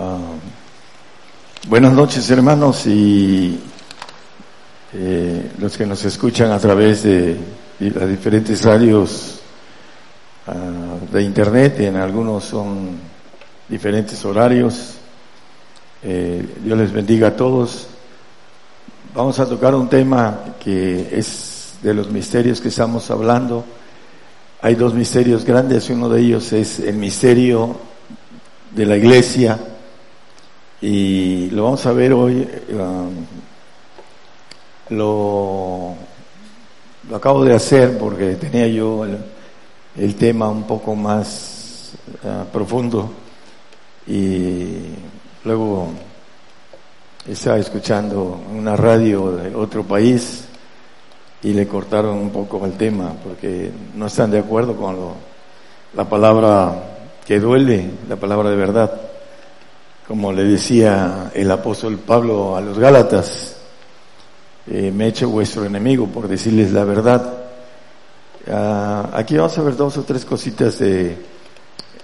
Ah, buenas noches hermanos y eh, los que nos escuchan a través de, las diferentes radios ah, de internet, en algunos son diferentes horarios. Eh, Dios les bendiga a todos. Vamos a tocar un tema que es de los misterios que estamos hablando. Hay dos misterios grandes, uno de ellos es el misterio de la iglesia y lo vamos a ver hoy. Um, lo, lo, acabo de hacer porque tenía yo el, tema un poco más uh, profundo y luego estaba escuchando una radio de otro país y le cortaron un poco el tema porque no están de acuerdo con lo, la palabra que duele, la palabra de verdad como le decía el apóstol Pablo a los Gálatas, eh, me he hecho vuestro enemigo por decirles la verdad. Ah, aquí vamos a ver dos o tres cositas de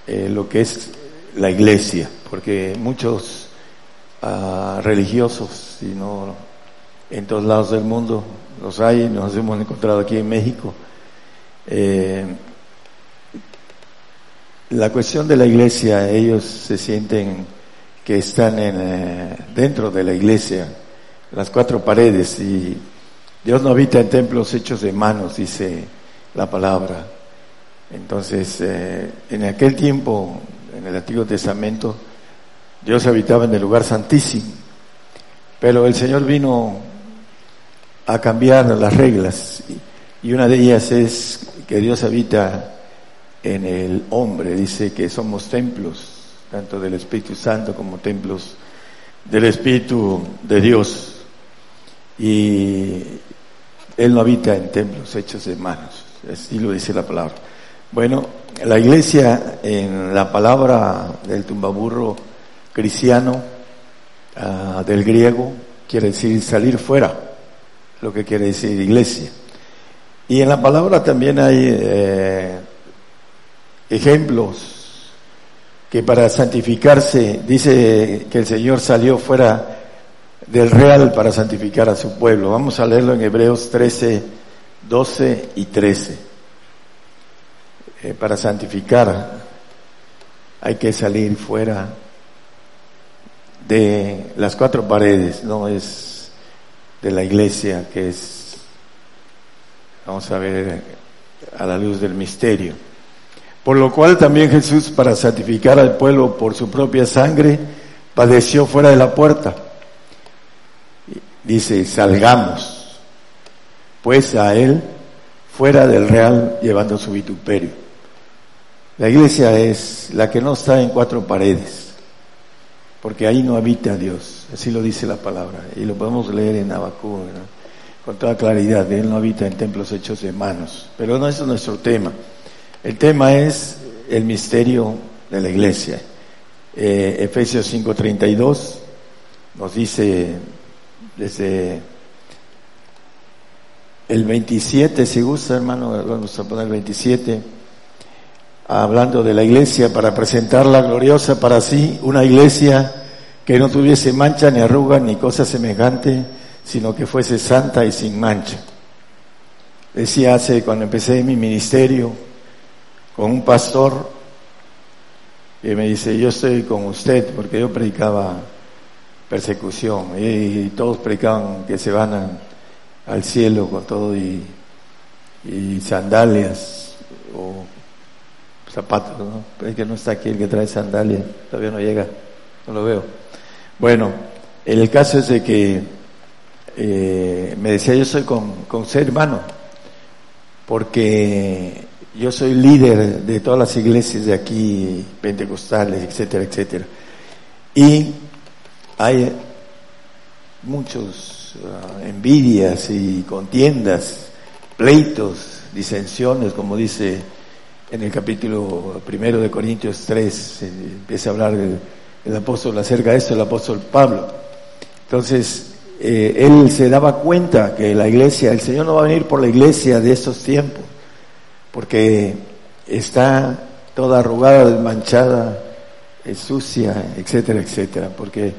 eh, lo que es la iglesia, porque muchos ah, religiosos, si no en todos lados del mundo los hay, nos hemos encontrado aquí en México. Eh, la cuestión de la iglesia, ellos se sienten que están en, eh, dentro de la iglesia, las cuatro paredes, y Dios no habita en templos hechos de manos, dice la palabra. Entonces, eh, en aquel tiempo, en el Antiguo Testamento, Dios habitaba en el lugar santísimo, pero el Señor vino a cambiar las reglas, y una de ellas es que Dios habita en el hombre, dice que somos templos tanto del Espíritu Santo como templos del Espíritu de Dios. Y Él no habita en templos hechos de manos, así lo dice la palabra. Bueno, la iglesia en la palabra del tumbaburro cristiano, ah, del griego, quiere decir salir fuera, lo que quiere decir iglesia. Y en la palabra también hay eh, ejemplos que para santificarse, dice que el Señor salió fuera del real para santificar a su pueblo. Vamos a leerlo en Hebreos 13, 12 y 13. Eh, para santificar hay que salir fuera de las cuatro paredes, no es de la iglesia que es, vamos a ver a la luz del misterio. Por lo cual también Jesús, para santificar al pueblo por su propia sangre, padeció fuera de la puerta. Dice, salgamos, pues a él fuera del real llevando su vituperio. La iglesia es la que no está en cuatro paredes, porque ahí no habita Dios, así lo dice la palabra, y lo podemos leer en Abacú, con toda claridad, Él no habita en templos hechos de manos, pero no es nuestro tema. El tema es el misterio de la iglesia. Eh, Efesios 5:32 nos dice desde el 27, si gusta hermano, vamos a poner el 27, hablando de la iglesia para presentarla gloriosa para sí, una iglesia que no tuviese mancha ni arruga ni cosa semejante, sino que fuese santa y sin mancha. Decía hace cuando empecé mi ministerio, con un pastor y me dice, yo estoy con usted porque yo predicaba persecución y, todos predicaban que se van al cielo con todo y, sandalias o zapatos, ¿no? Es que no está aquí el que trae sandalias, todavía no llega, no lo veo. Bueno, el caso es de que eh, me decía, yo estoy con, con ser hermano, porque yo soy líder de todas las iglesias de aquí, pentecostales, etcétera, etcétera. Y hay muchos ah, envidias y contiendas, pleitos, disensiones, como dice en el capítulo primero de Corintios 3, empieza a hablar el, apóstol acerca de esto, el apóstol Pablo. Entonces, eh, él se daba cuenta que la iglesia, el Señor no va a venir por la iglesia de estos tiempos porque está toda arrugada, desmanchada es sucia, etcétera, etcétera, porque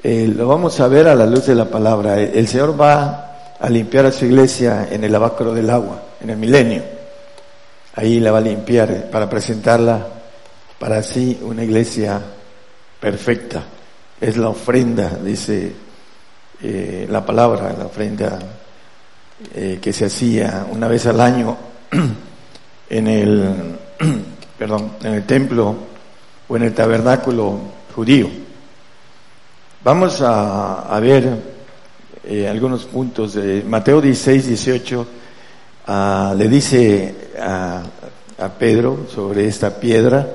eh, lo vamos a ver a la luz de la palabra. El Señor va a limpiar a su iglesia en el lavacro del agua, en el milenio. Ahí la va a limpiar para presentarla para así una iglesia perfecta. Es la ofrenda, dice eh, la palabra, la ofrenda eh, que se hacía una vez al año en el, perdón, en el templo o en el tabernáculo judío. Vamos a, ver eh, algunos puntos de Mateo 16, 18. Ah, le dice a, Pedro sobre esta piedra,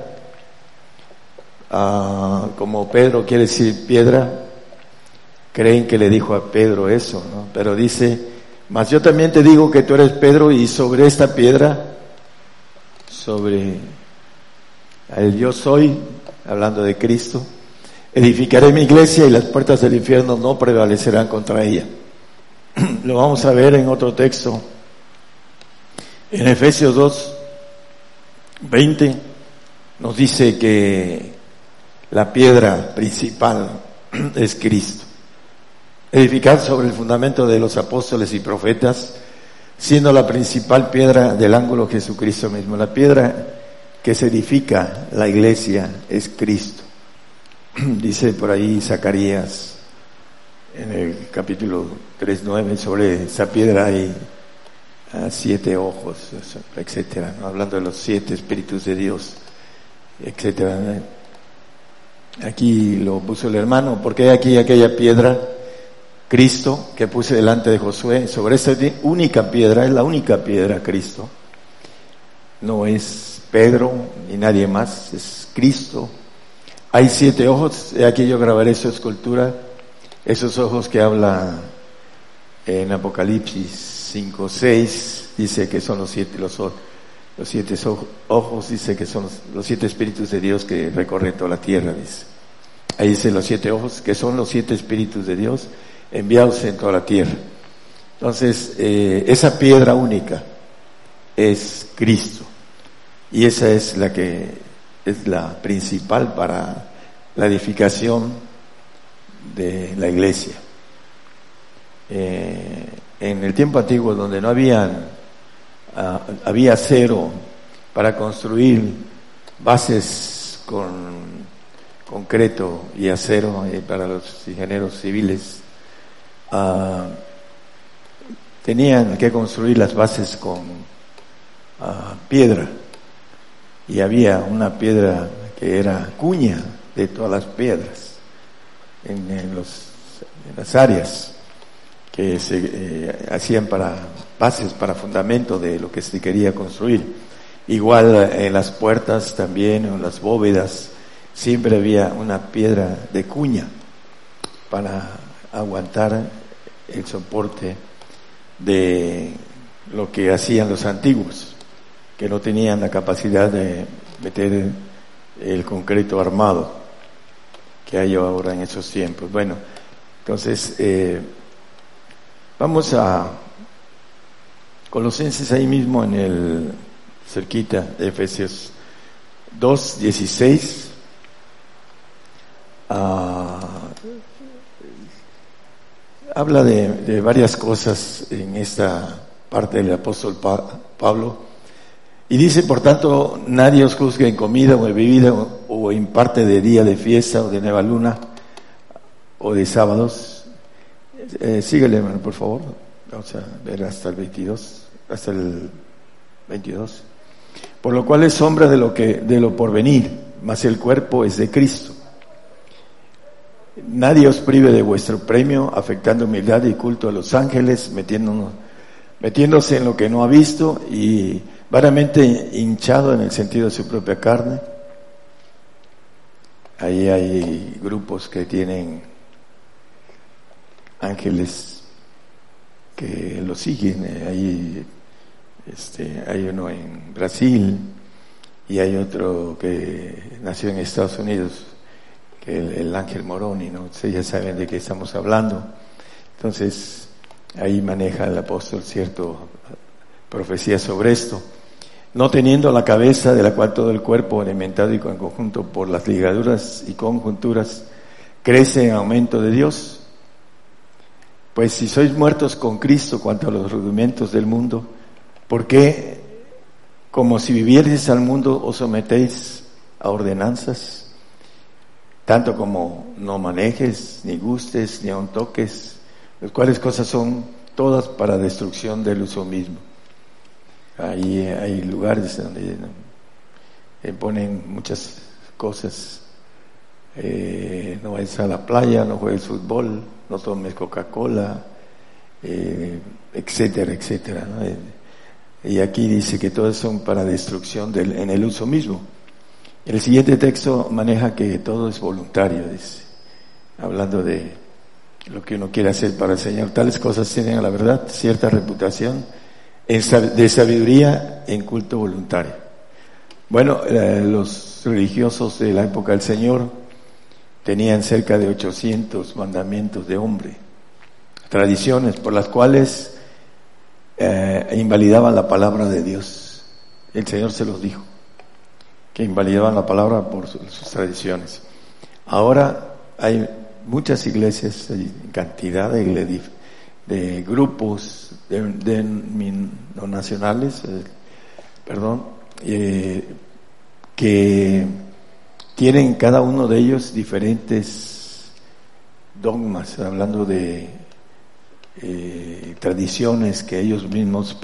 ah, como Pedro quiere decir piedra, creen que le dijo a Pedro eso, ¿no? Pero dice, mas yo también te digo que tú eres Pedro y sobre esta piedra, sobre el yo soy, hablando de Cristo, edificaré mi iglesia y las puertas del infierno no prevalecerán contra ella. Lo vamos a ver en otro texto. En Efesios 2, 20 nos dice que la piedra principal es Cristo. Edificar sobre el fundamento de los apóstoles y profetas, siendo la principal piedra del ángulo Jesucristo mismo. La piedra que se edifica la iglesia es Cristo. Dice por ahí Zacarías en el capítulo 3.9 sobre esa piedra hay ah, siete ojos, etcétera, hablando de los siete espíritus de Dios, etcétera. Aquí lo puso el hermano, porque hay aquí aquella piedra, Cristo, que puse delante de Josué, sobre esa única piedra, es la única piedra Cristo, no es Pedro ni nadie más, es Cristo. Hay siete ojos, aquí yo grabaré su escultura, esos ojos que habla en Apocalipsis 5, 6, dice que son los siete, los, los siete ojos, dice que son los, siete espíritus de Dios que recorren toda la tierra, dice. Ahí dice los siete ojos, que son los siete espíritus de Dios enviados en toda la tierra. Entonces, eh, esa piedra única es Cristo. Y esa es la que es la principal para la edificación de la iglesia. Eh, en el tiempo antiguo, donde no habían, ah, había acero para construir bases con concreto y acero eh, para los ingenieros civiles, ah, tenían que construir las bases con ah, piedra y había una piedra que era cuña de todas las piedras en, los, las áreas que se eh, hacían para bases, para fundamento de lo que se quería construir. Igual en las puertas también, en las bóvedas, siempre había una piedra de cuña para aguantar el soporte de lo que hacían los antiguos que no tenían la capacidad de meter el concreto armado que hay ahora en esos tiempos. Bueno, entonces eh, vamos a Colosenses ahí mismo en el cerquita de Efesios 2, 16. Ah, habla de, varias cosas en esta parte del apóstol Pablo y dice, por tanto, nadie os juzgue en comida o en bebida o en parte de día de fiesta o de nueva luna o de sábados. Eh, síguele, hermano, por favor. Vamos a ver hasta el 22, hasta el 22. Por lo cual es sombra de lo que, de lo porvenir, mas el cuerpo es de Cristo. Nadie os prive de vuestro premio, afectando humildad y culto a los ángeles, metiéndonos, metiéndose en lo que no ha visto y vanamente hinchado en el sentido de su propia carne. Ahí hay grupos que tienen ángeles que lo siguen. Ahí este, hay uno en Brasil y hay otro que nació en Estados Unidos, el, el ángel Moroni, ¿no? Ustedes ya saben de qué estamos hablando. Entonces, ahí maneja el apóstol cierto profecía sobre esto. no teniendo la cabeza de la cual todo el cuerpo alimentado y en conjunto por las ligaduras y conjunturas crece en aumento de Dios. Pues si sois muertos con Cristo cuanto a los rudimentos del mundo, ¿por qué, como si vivierais al mundo, os sometéis a ordenanzas? Tanto como no manejes, ni gustes, ni aun toques, las cuales cosas son todas para destrucción del uso mismo. Ahí hay lugares donde eh, ponen muchas cosas. Eh, no vayas a la playa, no juegues fútbol, no tomes Coca-Cola, eh, etcétera, etcétera. Y aquí dice que todas son para destrucción del, en el uso mismo. El siguiente texto maneja que todo es voluntario, dice, hablando de lo que uno quiere hacer para el Señor. Tales cosas tienen, a la verdad, cierta reputación de sabiduría en culto voluntario. Bueno, eh, los religiosos de la época del Señor tenían cerca de 800 mandamientos de hombre, tradiciones por las cuales eh, invalidaban la palabra de Dios. El Señor se los dijo, que invalidaban la palabra por sus, tradiciones. Ahora hay muchas iglesias, cantidad de, de grupos de, nacionales, eh, perdón, eh, que tienen cada uno de ellos diferentes dogmas, hablando de eh, tradiciones que ellos mismos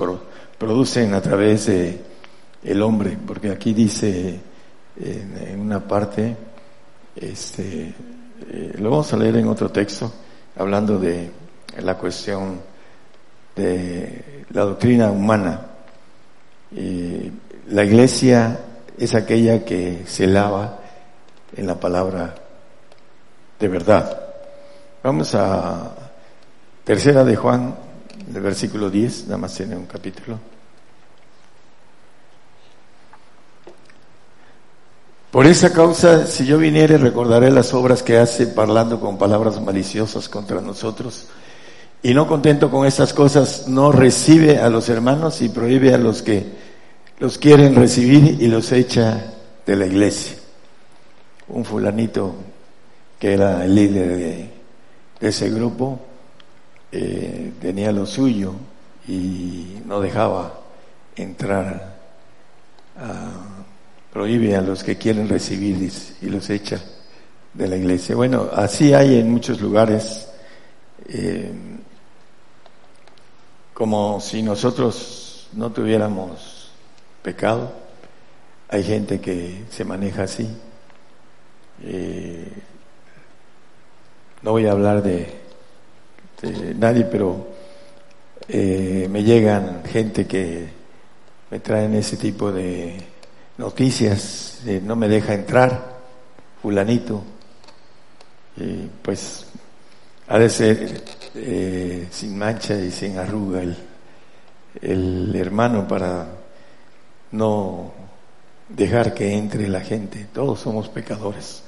producen a través de el hombre, porque aquí dice en, una parte, este, lo vamos a leer en otro texto, hablando de la cuestión de la doctrina humana. la iglesia es aquella que se lava en la palabra de verdad. Vamos a tercera de Juan, el versículo 10, nada más tiene un capítulo. Por esa causa, si yo viniere, recordaré las obras que hace parlando con palabras maliciosas contra nosotros y no contento con estas cosas, no recibe a los hermanos y prohíbe a los que los quieren recibir y los echa de la iglesia. Un fulanito que era el líder de, ese grupo eh, tenía lo suyo y no dejaba entrar, prohíbe a los que quieren recibir y los echa de la iglesia. Bueno, así hay en muchos lugares. Eh, como si nosotros no tuviéramos pecado. Hay gente que se maneja así. Eh, no voy a hablar de, nadie, pero eh, me llegan gente que me traen ese tipo de noticias, no me deja entrar, fulanito. Pues ha de ser eh, sin mancha y sin arruga el, el hermano para no dejar que entre la gente. Todos somos pecadores.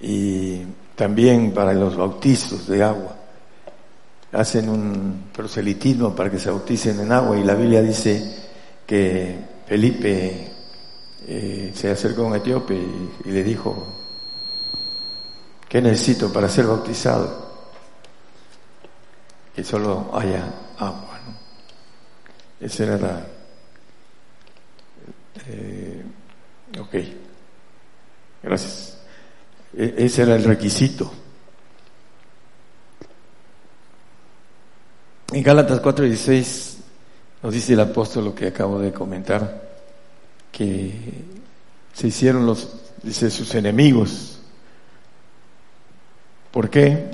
Y también para los bautizos de agua. Hacen un proselitismo para que se bauticen en agua y la Biblia dice que Felipe eh, se acercó a un etíope y le dijo, ¿qué necesito para ser bautizado? que solo haya agua. ¿no? Era la... Eh, ok, gracias. E, ese era el requisito. En Gálatas 4:16 nos dice el apóstol lo que acabo de comentar, que se hicieron los, dice, sus enemigos. ¿Por qué?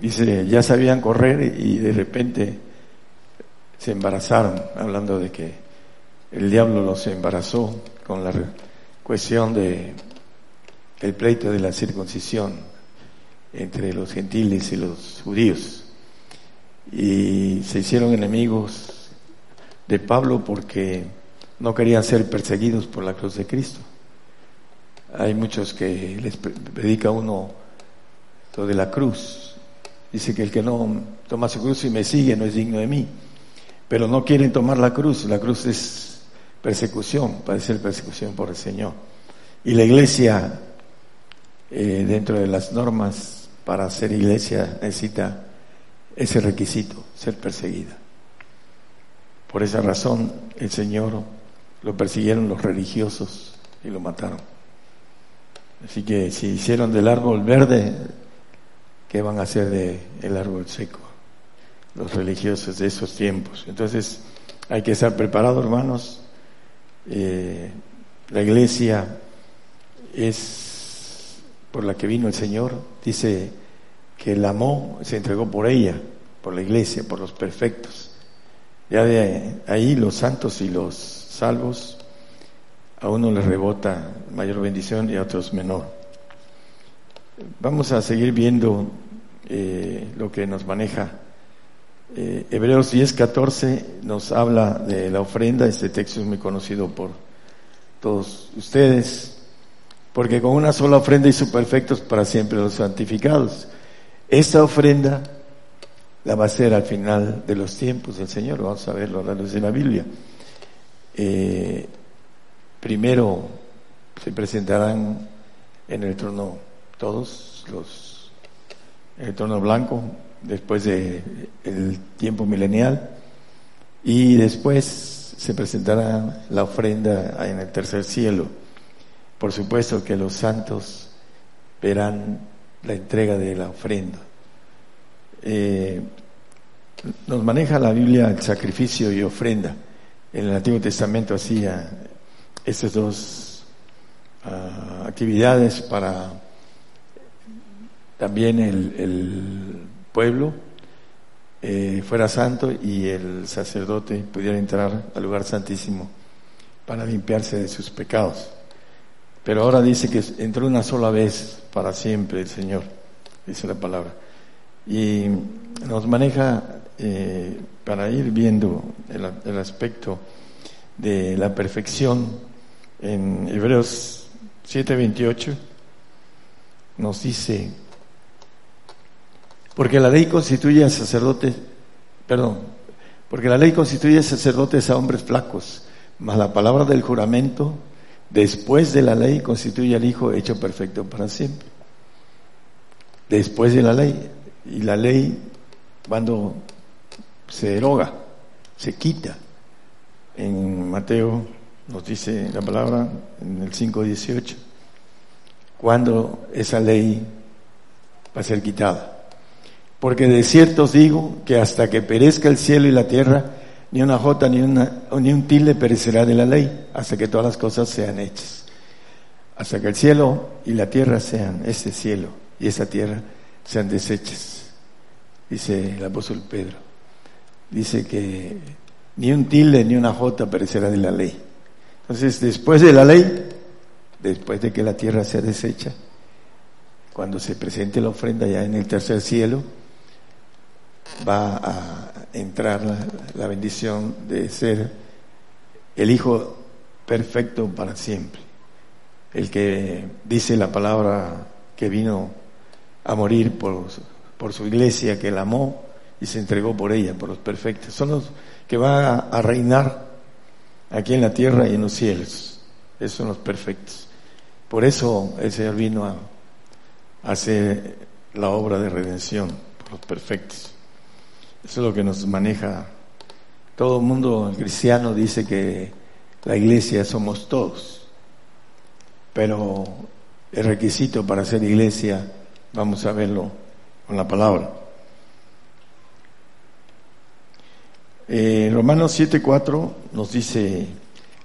Dice, ya sabían correr y de repente se embarazaron, hablando de que el diablo los embarazó con la cuestión de el pleito de la circuncisión entre los gentiles y los judíos. Y se hicieron enemigos de Pablo porque no querían ser perseguidos por la cruz de Cristo. Hay muchos que les predica uno lo de la cruz, Dice que el que no toma su cruz y me sigue no es digno de mí. Pero no quieren tomar la cruz. La cruz es persecución, padecer persecución por el Señor. Y la iglesia, eh, dentro de las normas para ser iglesia, necesita ese requisito, ser perseguida. Por esa razón el Señor lo persiguieron los religiosos y lo mataron. Así que si hicieron del árbol verde, ¿qué van a hacer del árbol seco? Los religiosos de esos tiempos. Entonces hay que estar preparados, hermanos. Eh, la iglesia es por la que vino el Señor. Dice que el amó, se entregó por ella, por la iglesia, por los perfectos. Ya de ahí los santos y los salvos, a uno les rebota mayor bendición y a otros menor. Vamos a seguir viendo eh, lo que nos maneja. Eh, Hebreos 10, 14 nos habla de la ofrenda. Este texto es muy conocido por todos ustedes. Porque con una sola ofrenda hizo perfectos para siempre los santificados. Esta ofrenda la va a ser al final de los tiempos del Señor. Vamos a verlo a la luz de la Biblia. Eh, primero se presentarán en el trono todos los el trono blanco después de el tiempo milenial y después se presentará la ofrenda en el tercer cielo. Por supuesto que los santos verán la entrega de la ofrenda. Eh, nos maneja la Biblia el sacrificio y ofrenda. En el Antiguo Testamento hacía estas dos ah, actividades para también el, pueblo eh, fuera santo y el sacerdote pudiera entrar al lugar santísimo para limpiarse de sus pecados. Pero ahora dice que entró una sola vez para siempre el Señor, dice la palabra. Y nos maneja eh, para ir viendo el, aspecto de la perfección en Hebreos 7:28 nos dice, porque la ley constituye a sacerdotes, perdón, porque la ley constituye a sacerdotes a hombres flacos, mas la palabra del juramento después de la ley constituye al Hijo hecho perfecto para siempre. Después de la ley, y la ley cuando se deroga, se quita. En Mateo nos dice la palabra en el 5.18, cuando esa ley va a ser quitada. Porque de cierto os digo que hasta que perezca el cielo y la tierra, ni una jota ni, una, ni un tilde perecerá de la ley, hasta que todas las cosas sean hechas. Hasta que el cielo y la tierra sean, ese cielo y esa tierra sean deshechas dice el apóstol Pedro. Dice que ni un tilde ni una jota perecerá de la ley. Entonces, después de la ley, después de que la tierra sea deshecha, cuando se presente la ofrenda ya en el tercer cielo, va a entrar la, bendición de ser el Hijo perfecto para siempre. El que dice la palabra que vino a morir por por su iglesia que la amó y se entregó por ella, por los perfectos. Son los que van a, reinar aquí en la tierra y en los cielos. Esos son los perfectos. Por eso el Señor vino a, hacer la obra de redención por los perfectos. Eso es lo que nos maneja. Todo el mundo cristiano dice que la iglesia somos todos, pero el requisito para ser iglesia, vamos a verlo con la palabra. Eh, Romanos 7:4 nos dice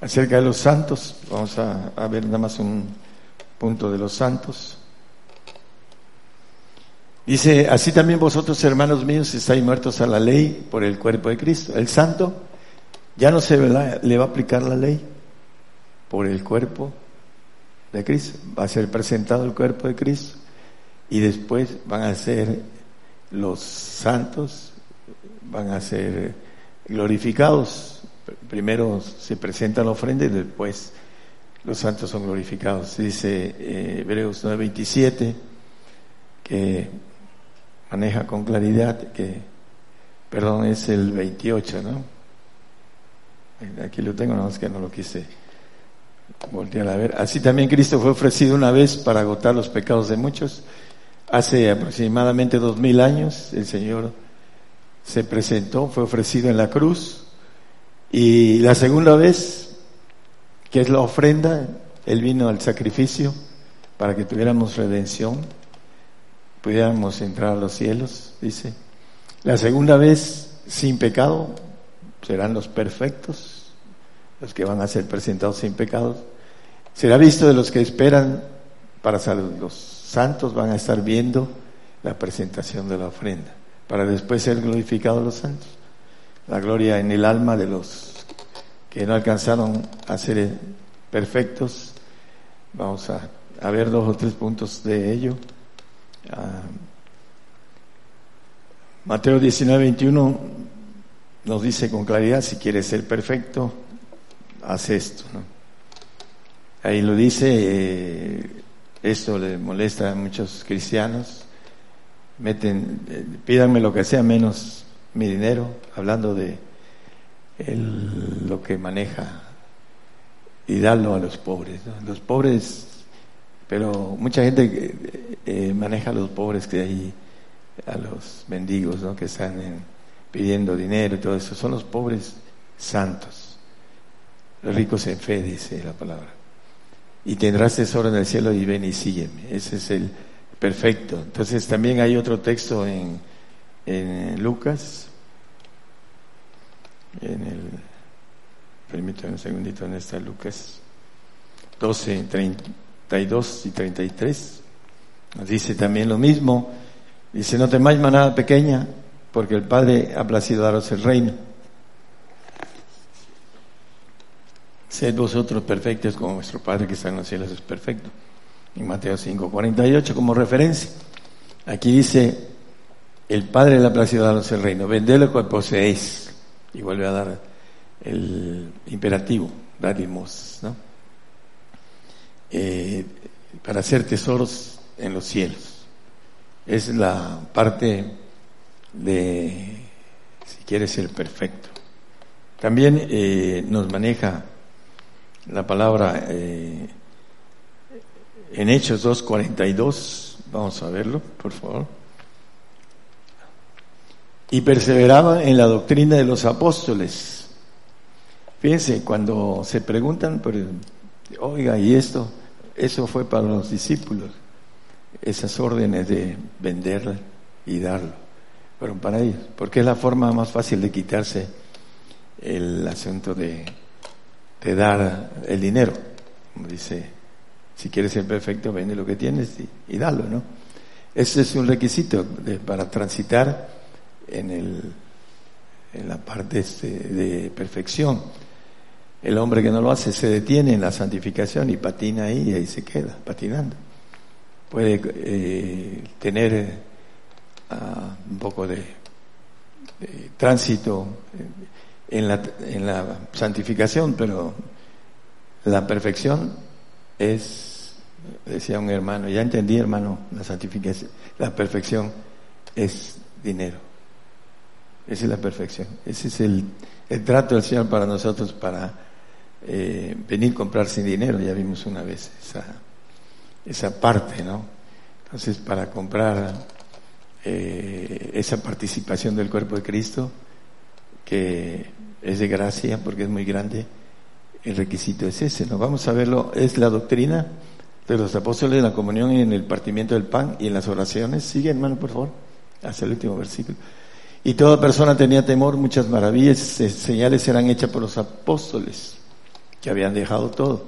acerca de los santos, vamos a, a ver nada más un punto de los santos. Dice, así también vosotros, hermanos míos, estáis muertos a la ley por el cuerpo de Cristo. El santo ya no se le va a aplicar la ley por el cuerpo de Cristo. Va a ser presentado el cuerpo de Cristo y después van a ser los santos, van a ser glorificados. Primero se presenta la ofrenda y después los santos son glorificados. Dice eh, Hebreos 9:27 que maneja con claridad que, perdón, es el 28, ¿no? Aquí lo tengo, nada más que no lo quise voltear a ver. Así también Cristo fue ofrecido una vez para agotar los pecados de muchos. Hace aproximadamente dos mil años el Señor se presentó, fue ofrecido en la cruz. Y la segunda vez, que es la ofrenda, Él vino al sacrificio para que tuviéramos redención, pudiéramos entrar a los cielos, dice. La segunda vez, sin pecado, serán los perfectos, los que van a ser presentados sin pecados. Será visto de los que esperan para salud. Los santos van a estar viendo la presentación de la ofrenda, para después ser glorificados los santos. La gloria en el alma de los que no alcanzaron a ser perfectos. Vamos a, ver dos o tres puntos de ello. Ah, Mateo 19, 21 nos dice con claridad, si quieres ser perfecto, haz esto. ¿no? Ahí lo dice, eh, esto le molesta a muchos cristianos, meten, eh, pídanme lo que sea menos mi dinero, hablando de lo que maneja y darlo a los pobres. Los pobres, pero mucha gente eh, maneja a los pobres que hay, a los mendigos ¿no? que están pidiendo dinero y todo eso, son los pobres santos, los ricos en fe, dice la palabra. Y tendrás tesoro en el cielo y ven y sígueme. Ese es el perfecto. Entonces también hay otro texto en, en Lucas, en el Permítanme un segundito en esta Lucas 12, 32 y 33. Nos dice también lo mismo. Dice, no temáis manada pequeña, porque el Padre ha placido daros el reino. Sed vosotros perfectos como vuestro Padre que está en los cielos es perfecto. En Mateo 5, 48 como referencia. Aquí dice, el Padre le ha placido daros el reino. Vended lo que poseéis. Y vuelve a dar el imperativo, dadimos, ¿no? Eh, para hacer tesoros en los cielos. Es la parte de, si quieres ser perfecto. También eh, nos maneja la palabra eh, en Hechos 2.42, vamos a verlo, por favor. Y perseveraba en la doctrina de los apóstoles Fíjense, cuando se preguntan, por, oiga, ¿y esto? Eso fue para los discípulos, esas órdenes de vender y darlo, fueron para ellos, porque es la forma más fácil de quitarse el asunto de, de dar el dinero. Como dice, si quieres ser perfecto, vende lo que tienes y, y dalo, ¿no? Ese es un requisito para transitar en, el, en la parte este de perfección. El hombre que no lo hace se detiene en la santificación y patina ahí y ahí se queda, patinando. Puede eh, tener eh, un poco de, tránsito en la, en la santificación, pero la perfección es, decía un hermano, ya entendí hermano, la santificación, la perfección es dinero. Esa es la perfección. Ese es el, el trato del Señor para nosotros para eh, venir a comprar sin dinero, ya vimos una vez esa, esa parte, ¿no? Entonces, para comprar eh, esa participación del cuerpo de Cristo, que es de gracia porque es muy grande, el requisito es ese, ¿no? Vamos a verlo, es la doctrina de los apóstoles en la comunión y en el partimiento del pan y en las oraciones. Sigue, hermano, por favor, hasta el último versículo. Y toda persona tenía temor, muchas maravillas, señales eran hechas por los apóstoles que habían dejado todo.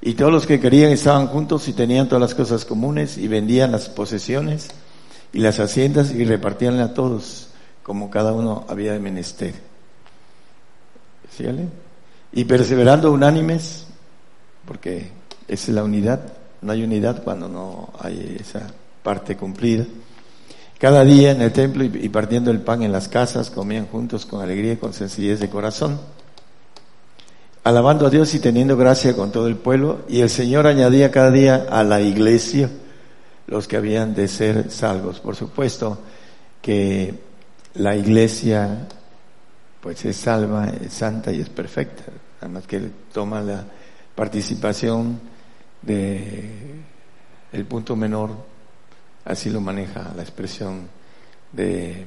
Y todos los que querían estaban juntos y tenían todas las cosas comunes y vendían las posesiones y las haciendas y repartíanle a todos como cada uno había de menester. Y perseverando unánimes, porque es la unidad, no hay unidad cuando no hay esa parte cumplida. Cada día en el templo y partiendo el pan en las casas, comían juntos con alegría y con sencillez de corazón alabando a Dios y teniendo gracia con todo el pueblo, y el Señor añadía cada día a la iglesia los que habían de ser salvos. Por supuesto que la iglesia pues es salva, es santa y es perfecta. Además que toma la participación de el punto menor, así lo maneja la expresión de,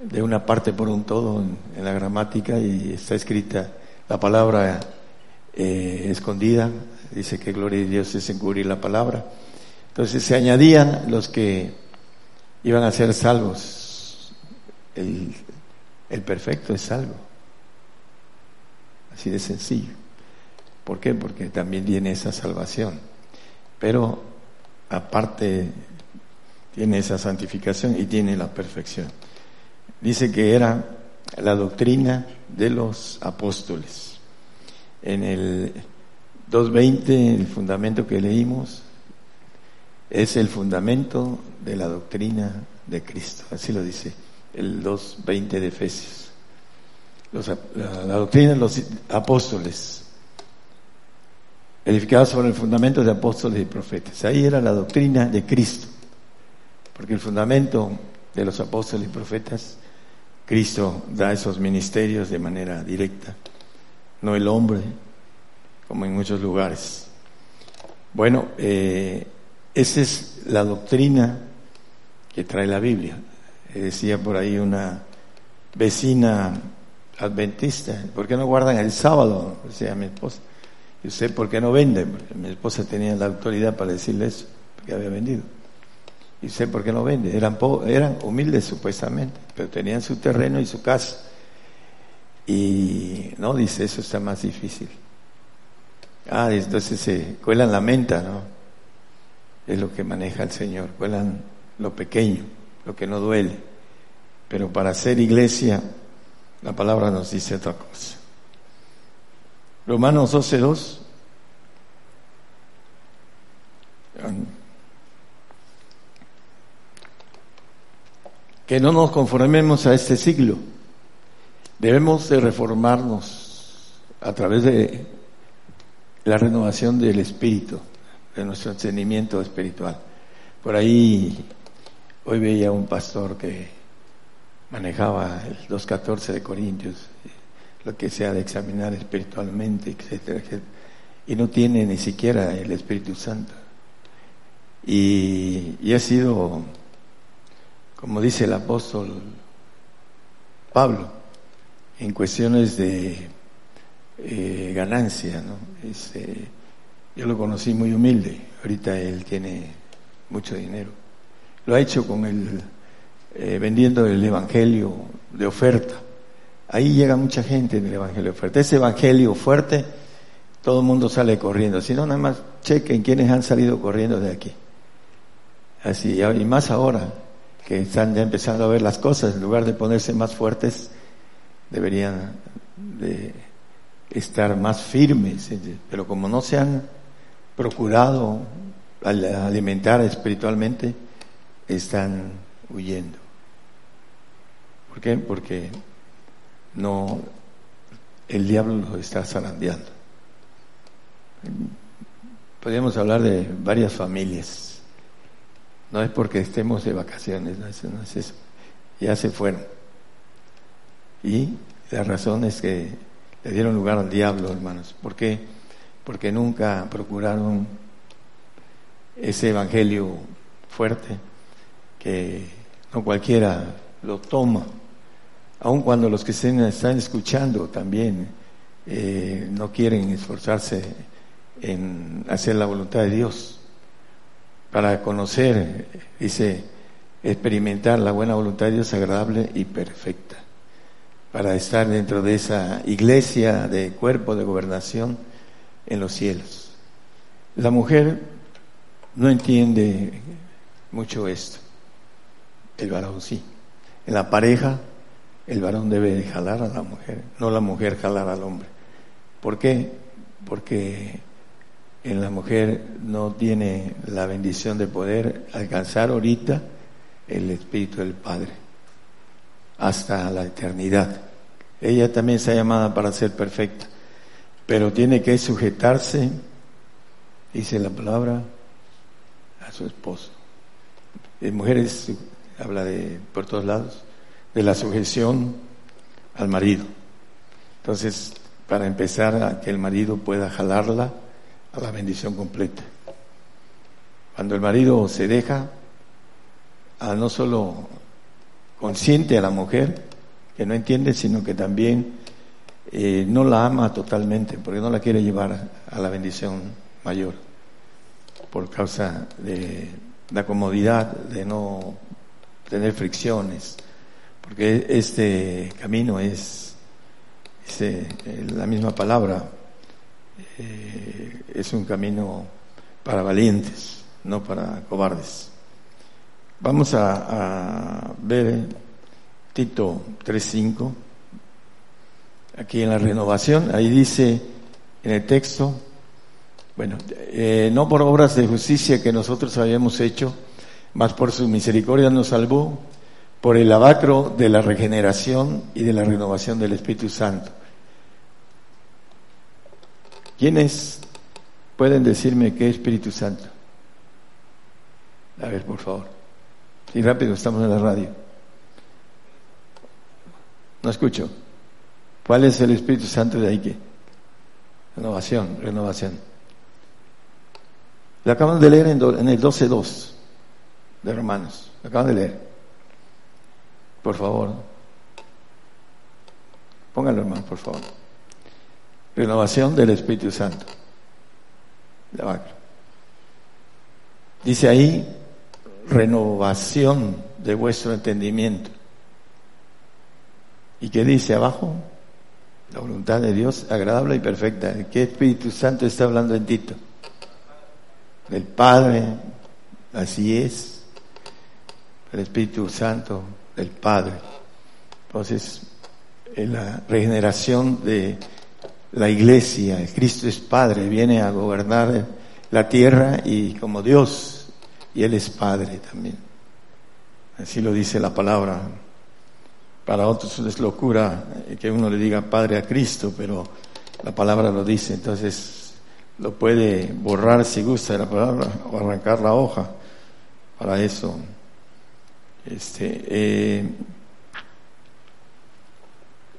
de una parte por un todo en, la gramática y está escrita la palabra eh, escondida, dice que gloria de Dios es encubrir la palabra. Entonces se añadían los que iban a ser salvos. El, el perfecto es salvo. Así de sencillo. ¿Por qué? Porque también tiene esa salvación. Pero aparte tiene esa santificación y tiene la perfección. Dice que era la doctrina de los apóstoles. En el 2.20, el fundamento que leímos, es el fundamento de la doctrina de Cristo. Así lo dice el 2.20 de Efesios. la, doctrina de los apóstoles, edificada sobre el fundamento de apóstoles y profetas. Ahí era la doctrina de Cristo, porque el fundamento de los apóstoles y profetas, Cristo da esos ministerios de manera directa, no el hombre, como en muchos lugares. Bueno, eh, esa es la doctrina que trae la Biblia. Decía por ahí una vecina adventista, ¿por qué no guardan el sábado? Decía mi esposa. ¿Y usted por qué no vende? mi esposa tenía la autoridad para decirle eso, porque había vendido. ¿Y usted por qué no vende? Eran, eran humildes supuestamente, pero tenían su terreno y su casa. Y no, dice, eso está más difícil. Ah, entonces se cuelan la menta, ¿no? Es lo que maneja el Señor, cuelan lo pequeño lo que no duele. Pero para ser iglesia, la palabra nos dice otra cosa. Romanos 12.2. Que no nos conformemos a este siglo. Debemos de reformarnos a través de la renovación del espíritu, de nuestro entendimiento espiritual. Por ahí Hoy veía un pastor que manejaba el 2.14 de Corintios, lo que sea de examinar espiritualmente, etcétera, etcétera, y no tiene ni siquiera el Espíritu Santo. Y, y ha sido, como dice el apóstol Pablo, en cuestiones de eh, ganancia, ¿no? Eh, yo lo conocí muy humilde, ahorita él tiene mucho dinero lo ha hecho con el eh, vendiendo el evangelio de oferta. Ahí llega mucha gente en el evangelio oferta. Ese evangelio fuerte, todo el mundo sale corriendo. Si no, nada más chequen quiénes han salido corriendo de aquí. Así, y más ahora que están ya empezando a ver las cosas, en lugar de ponerse más fuertes, deberían de estar más firmes. Pero como no se han procurado alimentar espiritualmente, están huyendo. ¿Por qué? Porque no, el diablo los está zarandeando. Podríamos hablar de varias familias. No es porque estemos de vacaciones, no es, no es eso. Ya se fueron. Y la razón es que le dieron lugar al diablo, hermanos. ¿Por qué? Porque nunca procuraron ese evangelio fuerte que no cualquiera lo toma, aun cuando los que estén, están escuchando también eh, no quieren esforzarse en hacer la voluntad de Dios, para conocer, dice, experimentar la buena voluntad de Dios agradable y perfecta, para estar dentro de esa iglesia de cuerpo de gobernación en los cielos. La mujer no entiende mucho esto. El varón sí. En la pareja, el varón debe jalar a la mujer, no la mujer jalar al hombre. ¿Por qué? Porque en la mujer no tiene la bendición de poder alcanzar ahorita el Espíritu del Padre hasta la eternidad. Ella también está llamada para ser perfecta, pero tiene que sujetarse, dice la palabra, a su esposo. mujeres habla de por todos lados, de la sujeción al marido. Entonces, para empezar a que el marido pueda jalarla a la bendición completa. Cuando el marido se deja, a no solo consciente a la mujer, que no entiende, sino que también eh, no la ama totalmente, porque no la quiere llevar a la bendición mayor, por causa de la comodidad de no tener fricciones, porque este camino es, eh, la misma palabra, eh, es un camino para valientes, no para cobardes. Vamos a, a ver Tito 3.5 aquí en la renovación, ahí dice en el texto, bueno, eh, no por obras de justicia que nosotros habíamos hecho, mas por su misericordia nos salvó, por el abacro de la regeneración y de la renovación del Espíritu Santo. ¿Quiénes pueden decirme qué Espíritu Santo? A ver, por favor. Y rápido, estamos en la radio. No escucho. ¿Cuál es el Espíritu Santo de ahí Renovación, renovación. Lo acaban de leer en, el 12.2 de Romanos. Lo acaban de leer. Por favor. Póngalo, hermano, por favor. Renovación del Espíritu Santo. Dice ahí, renovación de vuestro entendimiento. ¿Y qué dice abajo? La voluntad de Dios agradable y perfecta. ¿Qué Espíritu Santo está hablando en Tito? Del Padre, así es. El Espíritu Santo del Padre. Entonces, en la regeneración de la iglesia, Cristo es Padre, viene a gobernar la tierra y como Dios, y Él es Padre también. Así lo dice la palabra. Para otros es locura que uno le diga Padre a Cristo, pero la palabra lo dice, entonces lo puede borrar si gusta la palabra o arrancar la hoja. Para eso, este, eh,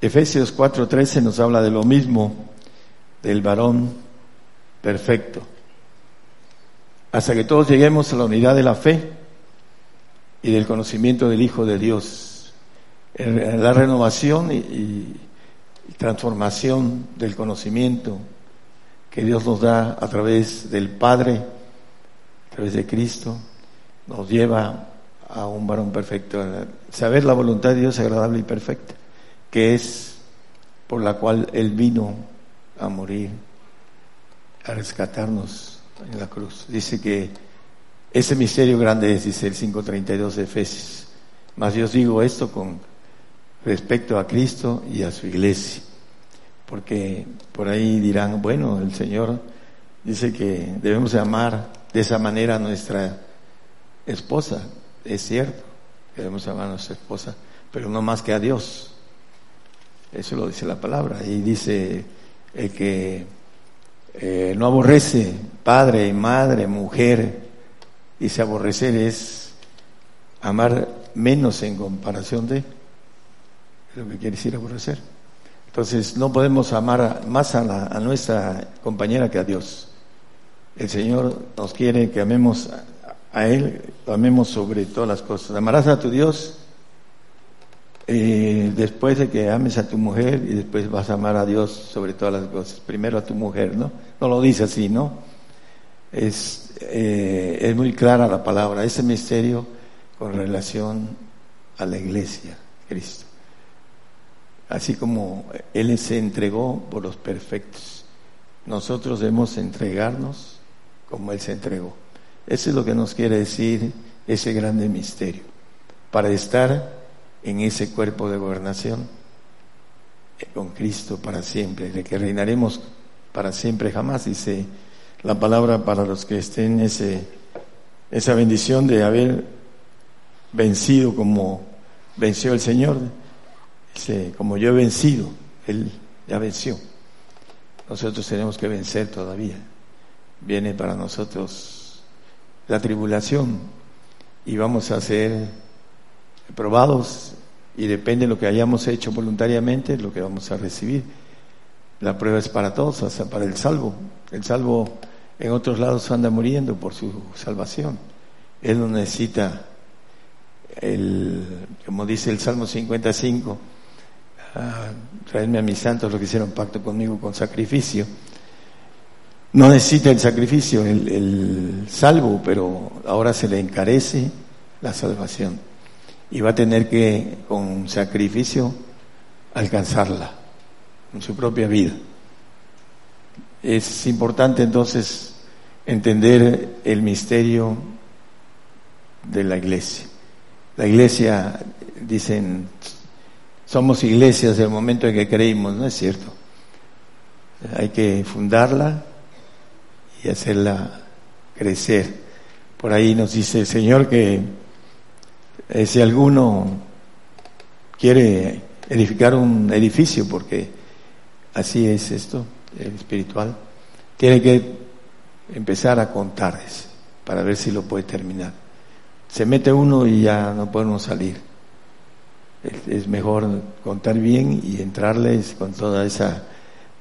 Efesios 4:13 nos habla de lo mismo, del varón perfecto, hasta que todos lleguemos a la unidad de la fe y del conocimiento del Hijo de Dios. La renovación y, transformación del conocimiento que Dios nos da a través del Padre, a través de Cristo, nos lleva a un varón perfecto, saber la voluntad de Dios agradable y perfecta, que es por la cual Él vino a morir, a rescatarnos en la cruz. Dice que ese misterio grande es, dice el 5.32 de Efesios. Mas yo digo esto con respecto a Cristo y a su iglesia. Porque por ahí dirán, bueno, el Señor dice que debemos amar de esa manera a nuestra esposa. Es cierto, debemos amar a nuestra esposa, pero no más que a Dios. Eso lo dice la palabra. Y dice el que eh, no aborrece padre, madre, mujer, dice aborrecer es amar menos en comparación de lo que quiere decir aborrecer. Entonces no podemos amar más a, a, nuestra compañera que a Dios. El Señor nos quiere que amemos a, Él, lo amemos sobre todas las cosas. Amarás a tu Dios eh, después de que ames a tu mujer y después vas a amar a Dios sobre todas las cosas. Primero a tu mujer, ¿no? No lo dice así, ¿no? Es, eh, es muy clara la palabra, ese misterio con relación a la iglesia, Cristo así como Él se entregó por los perfectos. Nosotros debemos entregarnos como Él se entregó. Eso es lo que nos quiere decir ese grande misterio. Para estar en ese cuerpo de gobernación eh, con Cristo para siempre, de que reinaremos para siempre jamás, dice la palabra para los que estén ese, esa bendición de haber vencido como venció el Señor como yo he vencido, Él ya venció. Nosotros tenemos que vencer todavía. Viene para nosotros la tribulación y vamos a ser probados Y depende de lo que hayamos hecho voluntariamente, lo que vamos a recibir. La prueba es para todos, hasta para el salvo. El salvo en otros lados anda muriendo por su salvación. Él no necesita, el, como dice el Salmo 55, ah, traerme a mis santos los que hicieron pacto conmigo con sacrificio. No necesita el sacrificio, el salvo, pero ahora se le encarece la salvación y va a tener que, con sacrificio, alcanzarla en su propia vida. Es importante entonces entender el misterio de la iglesia. La iglesia, dicen, somos iglesias del momento en que creímos, no es cierto. Hay que fundarla y hacerla crecer. Por ahí nos dice el Señor que eh, si alguno quiere edificar un edificio, porque así es esto, el espiritual, tiene que empezar a contar para ver si lo puede terminar. Se mete uno y ya no podemos salir. Es, mejor contar bien y entrarles con toda esa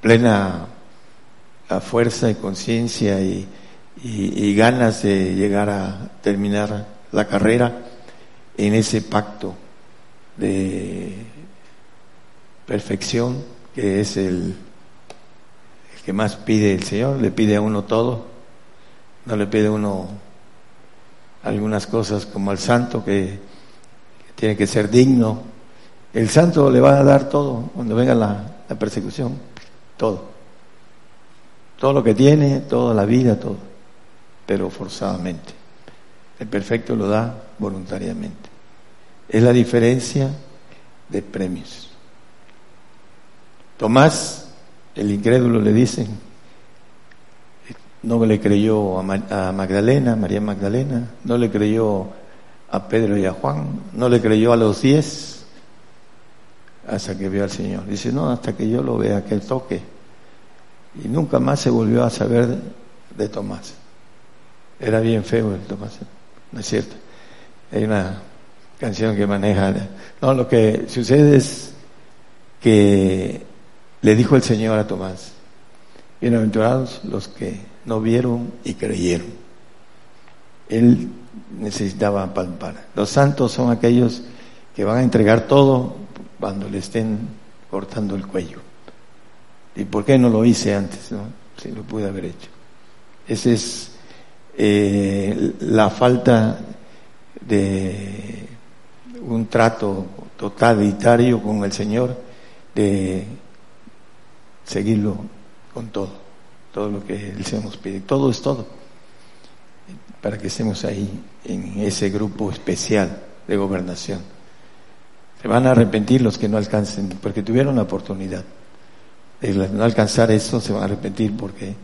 plena fuerza y conciencia y, y ganas de llegar a terminar la carrera en ese pacto de perfección que es el, que más pide el Señor, le pide a uno todo, no le pide a uno algunas cosas como al santo que, tiene que ser digno. El santo le va a dar todo cuando venga la persecución, todo. Todo lo que tiene, toda la vida, todo, pero forzadamente. El perfecto lo da voluntariamente. Es la diferencia de premios. Tomás, el incrédulo, le dicen, no le creyó a Magdalena, María Magdalena, no le creyó a Pedro y a Juan, no le creyó a los diez hasta que vio al Señor. Dice, no, hasta que yo lo vea, que toque. Y nunca más se volvió a saber de Tomás. Era bien feo el Tomás, ¿no es cierto? Hay una canción que maneja. No, lo que sucede es que le dijo el Señor a Tomás, bienaventurados los que no vieron y creyeron. Él necesitaba palpar. Los santos son aquellos que van a entregar todo cuando le estén cortando el cuello. ¿Y por qué no lo hice antes? No? Si lo pude haber hecho. Esa es eh, la falta de un trato totalitario con el Señor de seguirlo con todo, todo lo que Él se nos pide. Todo es todo, para que estemos ahí en ese grupo especial de gobernación. Se van a arrepentir los que no alcancen, porque tuvieron la oportunidad. No alcanzar eso, se van a arrepentir porque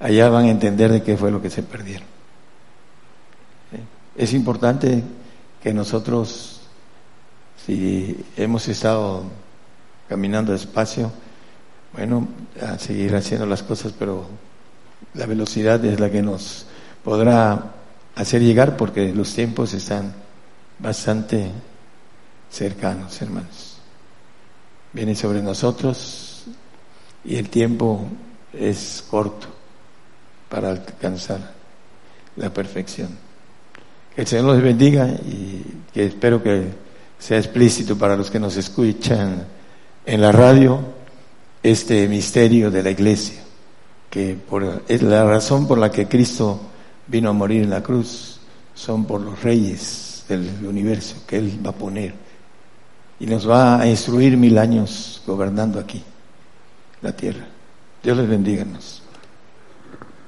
allá van a entender de qué fue lo que se perdieron. Es importante que nosotros si hemos estado caminando despacio, bueno, a seguir haciendo las cosas, pero la velocidad es la que nos podrá hacer llegar porque los tiempos están bastante cercanos, hermanos. Viene sobre nosotros y el tiempo es corto para alcanzar la perfección. Que el Señor los bendiga y que espero que sea explícito para los que nos escuchan en la radio este misterio de la iglesia, que por, es la razón por la que Cristo vino a morir en la cruz, son por los reyes del universo que Él va a poner y nos va a instruir mil años gobernando aquí la tierra. Dios les bendiga.